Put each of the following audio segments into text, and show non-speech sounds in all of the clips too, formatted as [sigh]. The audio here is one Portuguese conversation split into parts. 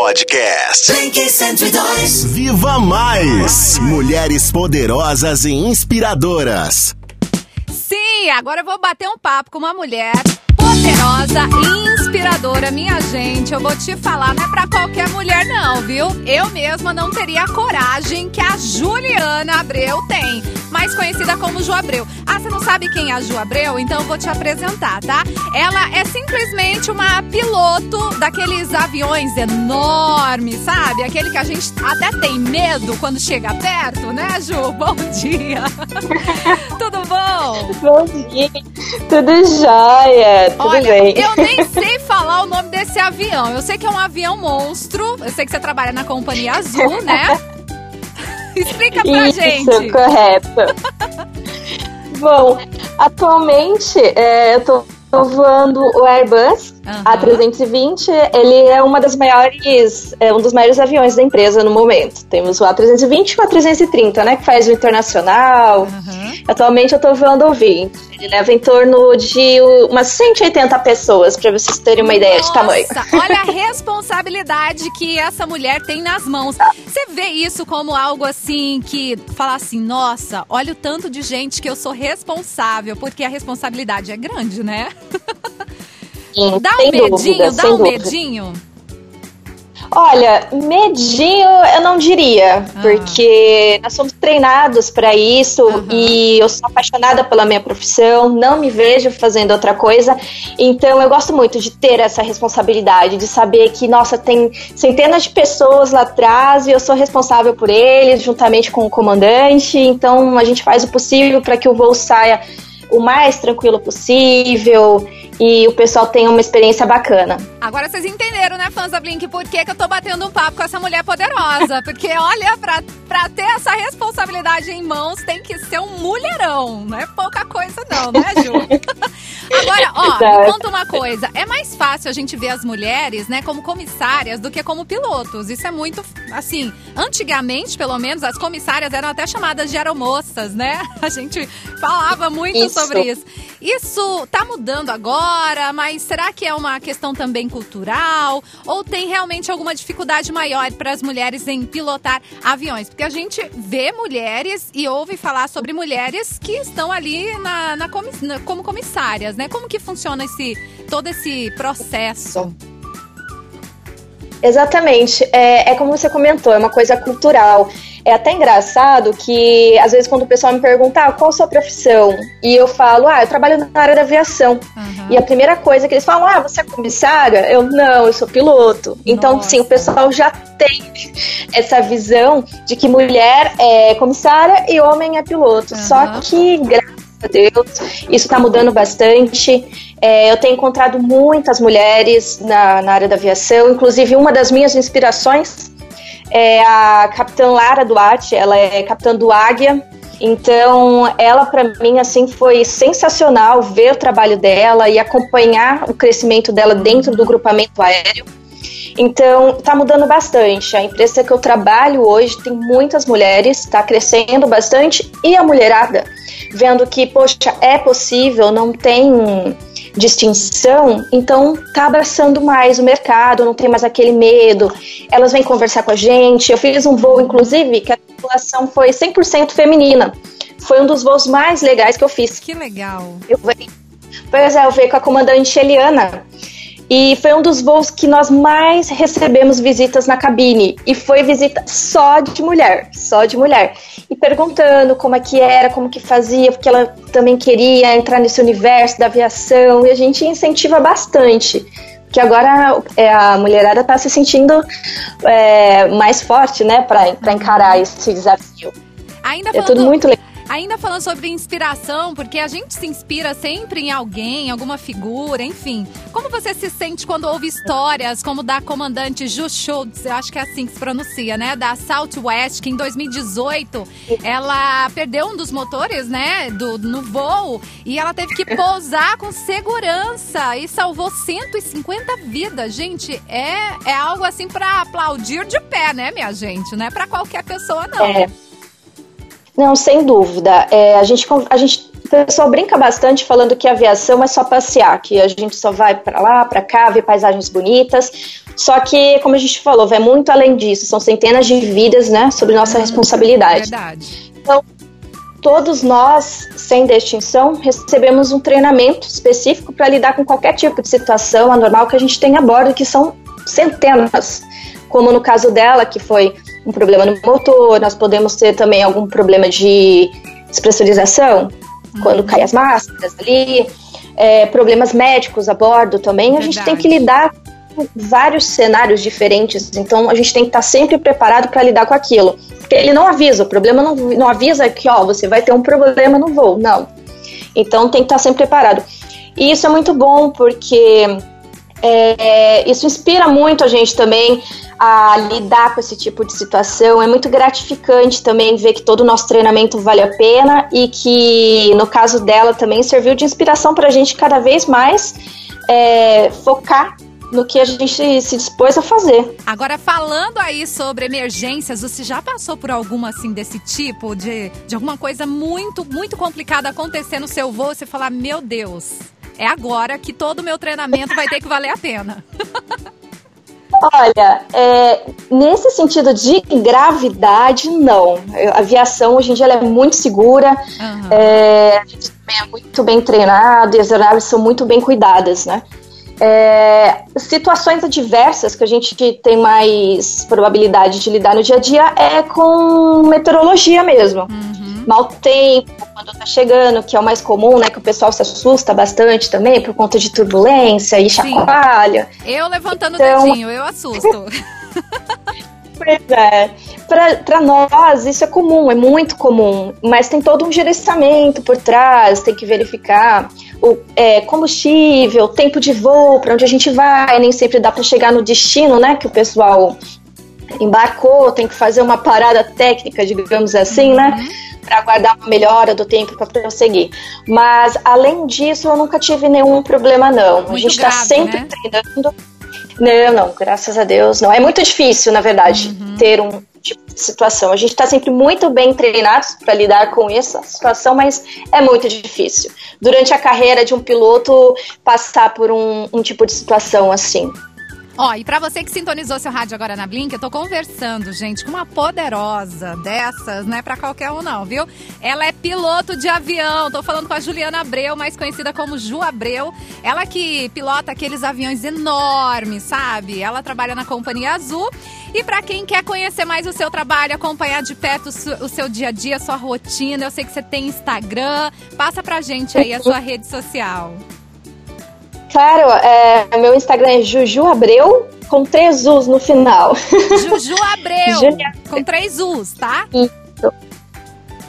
Podcast. Blink 102. Viva Mais! Mulheres poderosas e inspiradoras. Sim, agora eu vou bater um papo com uma mulher poderosa e inspiradora, minha gente. Eu vou te falar, não é pra qualquer mulher, não, viu? Eu mesma não teria a coragem que a Juliana Abreu tem, mais conhecida como Ju Abreu. Ah, você não sabe quem é a Ju Abreu? Então eu vou te apresentar, tá? Ela é simplesmente uma piloto daqueles aviões enormes, sabe? Aquele que a gente até tem medo quando chega perto, né, Ju? [laughs] Bom dia! [laughs] Tudo bom? Bom dia! Tudo jóia! Tudo Olha, bem? eu nem sei falar o nome desse avião. Eu sei que é um avião monstro. Eu sei que você trabalha na Companhia Azul, né? [laughs] Explica pra Isso, gente. correto. [laughs] Bom, atualmente é, eu tô voando o Airbus Aham. A320. Ele é uma das maiores, é um dos maiores aviões da empresa no momento. Temos o A320 e o A330, né, que faz o internacional. Aham. Atualmente eu tô voando o 20. Ele leva em torno de umas 180 pessoas, pra vocês terem uma ideia de tamanho. Nossa, olha a [laughs] responsabilidade que essa mulher tem nas mãos. Você vê isso como algo assim que fala assim, nossa, olha o tanto de gente que eu sou responsável, porque a responsabilidade é grande, né? [laughs] Sim, Dá um medinho, dúvida, dá um dúvida. medinho. Olha, medinho eu não diria, porque nós somos treinados para isso Aham. e eu sou apaixonada pela minha profissão, não me vejo fazendo outra coisa, então eu gosto muito de ter essa responsabilidade, de saber que, nossa, tem centenas de pessoas lá atrás e eu sou responsável por eles, juntamente com o comandante, então a gente faz o possível para que o voo saia o mais tranquilo possível e o pessoal tenha uma experiência bacana. Agora vocês entenderam, né, fãs da Blink, por que, que eu tô batendo um papo com essa mulher poderosa? [laughs] Porque, olha, pra, pra ter essa responsabilidade em mãos, tem que ser um mulherão. Não é pouca coisa, não, né, Ju? [laughs] Agora, ó, me conta uma coisa. É mais fácil a gente ver as mulheres, né, como comissárias do que como pilotos. Isso é muito, assim, antigamente, pelo menos, as comissárias eram até chamadas de aeromoças, né? [laughs] A gente falava muito Isso. sobre isso. Isso tá mudando agora, mas será que é uma questão também cultural? Ou tem realmente alguma dificuldade maior para as mulheres em pilotar aviões? Porque a gente vê mulheres e ouve falar sobre mulheres que estão ali na, na comiss- como comissárias, né? Como que funciona esse todo esse processo? Exatamente. É, é como você comentou, é uma coisa cultural. É até engraçado que, às vezes, quando o pessoal me pergunta ah, qual a sua profissão, e eu falo, ah, eu trabalho na área da aviação. Aham. E a primeira coisa que eles falam, ah, você é comissária? Eu, não, eu sou piloto. Então, Nossa. sim, o pessoal já tem essa visão de que mulher é comissária e homem é piloto. Aham. Só que, graças a Deus, isso está mudando bastante. É, eu tenho encontrado muitas mulheres na, na área da aviação, inclusive uma das minhas inspirações é a capitã Lara Duarte, ela é capitã do Águia. Então, ela para mim assim foi sensacional ver o trabalho dela e acompanhar o crescimento dela dentro do grupamento aéreo. Então, tá mudando bastante. A empresa que eu trabalho hoje tem muitas mulheres, está crescendo bastante e a mulherada vendo que, poxa, é possível, não tem distinção, então tá abraçando mais o mercado, não tem mais aquele medo. Elas vêm conversar com a gente. Eu fiz um voo, inclusive, que a tripulação foi 100% feminina. Foi um dos voos mais legais que eu fiz. Que legal. Eu veio, pois é, eu veio com a comandante Eliana. E foi um dos voos que nós mais recebemos visitas na cabine. E foi visita só de mulher, só de mulher. E perguntando como é que era, como que fazia, porque ela também queria entrar nesse universo da aviação. E a gente incentiva bastante. Porque agora é, a mulherada está se sentindo é, mais forte, né, para encarar esse desafio. Ainda É falando tudo muito legal. Ainda falando sobre inspiração, porque a gente se inspira sempre em alguém, alguma figura, enfim. Como você se sente quando ouve histórias como da comandante Ju Schultz, eu acho que é assim que se pronuncia, né? Da Southwest, que em 2018 ela perdeu um dos motores, né? Do, no voo e ela teve que pousar com segurança e salvou 150 vidas. Gente, é, é algo assim pra aplaudir de pé, né, minha gente? Não é pra qualquer pessoa, não. É. Não, sem dúvida. É, a, gente, a gente pessoal brinca bastante falando que a aviação é só passear, que a gente só vai para lá, para cá, ver paisagens bonitas. Só que, como a gente falou, vai muito além disso. São centenas de vidas, né, sobre nossa hum, responsabilidade. Verdade. Então, todos nós, sem distinção, recebemos um treinamento específico para lidar com qualquer tipo de situação anormal que a gente tem a bordo, que são centenas. Como no caso dela, que foi um problema no motor, nós podemos ter também algum problema de despressurização, uhum. quando caem as máscaras ali, é, problemas médicos a bordo também. Verdade. A gente tem que lidar com vários cenários diferentes, então a gente tem que estar sempre preparado para lidar com aquilo. Porque ele não avisa, o problema não, não avisa que, ó, você vai ter um problema no voo, não. Então tem que estar sempre preparado. E isso é muito bom porque é, isso inspira muito a gente também a lidar com esse tipo de situação. É muito gratificante também ver que todo o nosso treinamento vale a pena e que, no caso dela, também serviu de inspiração para a gente cada vez mais é, focar no que a gente se dispôs a fazer. Agora, falando aí sobre emergências, você já passou por alguma assim desse tipo, de, de alguma coisa muito, muito complicada acontecer no seu voo, você falar, meu Deus, é agora que todo o meu treinamento vai ter que valer a pena. Olha, é, nesse sentido de gravidade, não. A aviação hoje em dia é muito segura, uhum. é, a gente é muito bem treinado e as aeronaves são muito bem cuidadas, né? É, situações adversas que a gente tem mais probabilidade de lidar no dia a dia é com meteorologia mesmo. Uhum mau tempo, quando tá chegando, que é o mais comum, né? Que o pessoal se assusta bastante também por conta de turbulência e chacoalha. Sim. Eu levantando então... o dedinho, eu assusto. [laughs] pois é. Para nós, isso é comum, é muito comum, mas tem todo um gerenciamento por trás, tem que verificar o é, combustível, tempo de voo, para onde a gente vai, nem sempre dá para chegar no destino, né? Que o pessoal embarcou, tem que fazer uma parada técnica, digamos assim, né? uhum. para aguardar uma melhora do tempo para prosseguir. Mas além disso, eu nunca tive nenhum problema não. Muito a gente está sempre né? treinando. Não, não, graças a Deus não. É muito difícil, na verdade, uhum. ter um tipo de situação. A gente está sempre muito bem treinados para lidar com essa situação, mas é muito difícil. Durante a carreira de um piloto, passar por um, um tipo de situação assim. Ó, e para você que sintonizou seu rádio agora na Blink, eu tô conversando, gente, com uma poderosa dessas, não é para qualquer um não, viu? Ela é piloto de avião. Tô falando com a Juliana Abreu, mais conhecida como Ju Abreu. Ela que pilota aqueles aviões enormes, sabe? Ela trabalha na Companhia Azul. E para quem quer conhecer mais o seu trabalho, acompanhar de perto o seu dia a dia, sua rotina, eu sei que você tem Instagram. Passa pra gente aí a sua rede social. Claro, é, meu Instagram é Juju Abreu, com três U's no final. [laughs] Juju Abreu, com três U's, tá? Isso.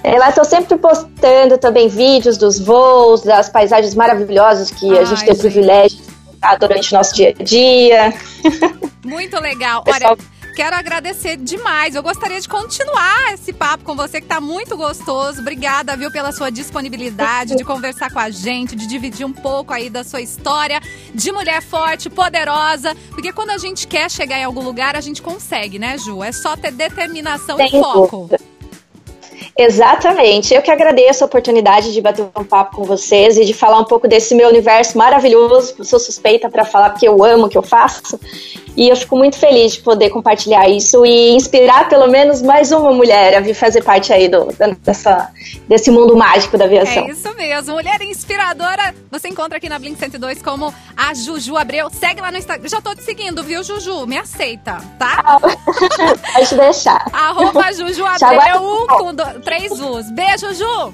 É, lá estou sempre postando também vídeos dos voos, das paisagens maravilhosas que Ai, a gente tem o privilégio de contar durante o nosso dia a dia. Muito legal. [laughs] Pessoal... Olha, Quero agradecer demais. Eu gostaria de continuar esse papo com você que está muito gostoso. Obrigada, viu, pela sua disponibilidade de conversar com a gente, de dividir um pouco aí da sua história de mulher forte, poderosa. Porque quando a gente quer chegar em algum lugar, a gente consegue, né, Ju? É só ter determinação Tem e foco. Dúvida. Exatamente. Eu que agradeço a oportunidade de bater um papo com vocês e de falar um pouco desse meu universo maravilhoso. Sou suspeita para falar porque eu amo o que eu faço. E eu fico muito feliz de poder compartilhar isso e inspirar pelo menos mais uma mulher a vir fazer parte aí do, dessa, desse mundo mágico da aviação. É isso mesmo. Mulher inspiradora, você encontra aqui na Blink 102 como a Juju Abreu. Segue lá no Instagram. Já tô te seguindo, viu, Juju? Me aceita, tá? Ah, [laughs] pode deixar. [laughs] Arroba Juju Abreu com do, três U's. Beijo, Ju!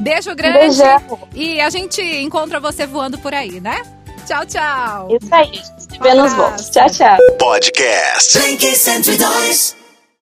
Beijo grande. Beijão. E a gente encontra você voando por aí, né? Tchau, tchau. Isso aí. Nos voos. Tchau, tchau. Podcast. Blink 102.